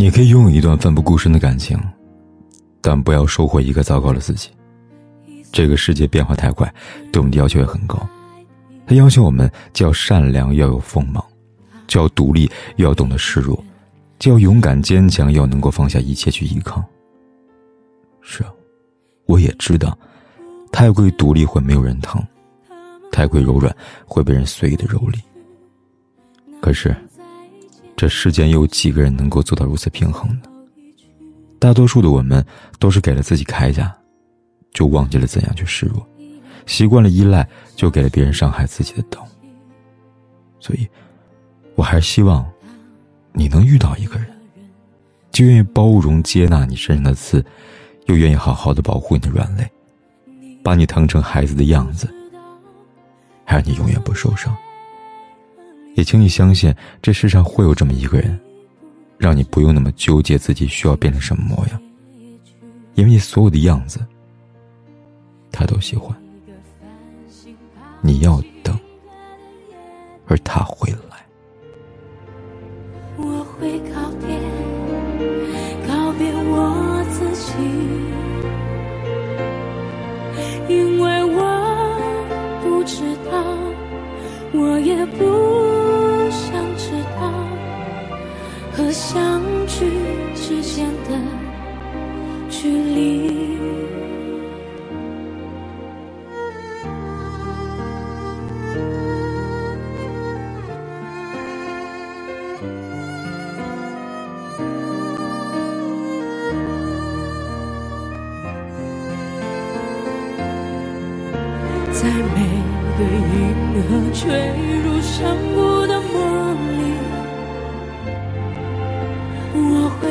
你可以拥有一段奋不顾身的感情，但不要收获一个糟糕的自己。这个世界变化太快，对我们的要求也很高。他要求我们既要善良，要有锋芒；既要独立，又要懂得示弱；既要勇敢坚强，又要能够放下一切去依靠。是啊，我也知道，太过于独立会没有人疼，太过于柔软会被人随意的蹂躏。可是。这世间有几个人能够做到如此平衡呢？大多数的我们都是给了自己铠甲，就忘记了怎样去示弱；习惯了依赖，就给了别人伤害自己的刀。所以，我还是希望你能遇到一个人，既愿意包容接纳你身上的刺，又愿意好好的保护你的软肋，把你疼成孩子的样子，还让你永远不受伤。也请你相信，这世上会有这么一个人，让你不用那么纠结自己需要变成什么模样，因为你所有的样子，他都喜欢。你要等，而他会来。我会告别，告别我自己，因为我不知道，我也不。相聚之间的距离，在每个银河坠入山谷的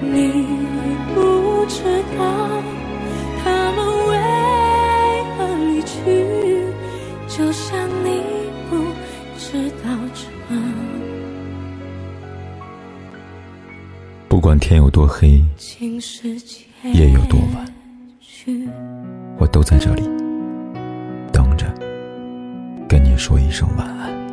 你不知道他们为何离去，就像你不知道这。不管天有多黑，夜有多晚，我都在这里等着。跟你说一声晚安。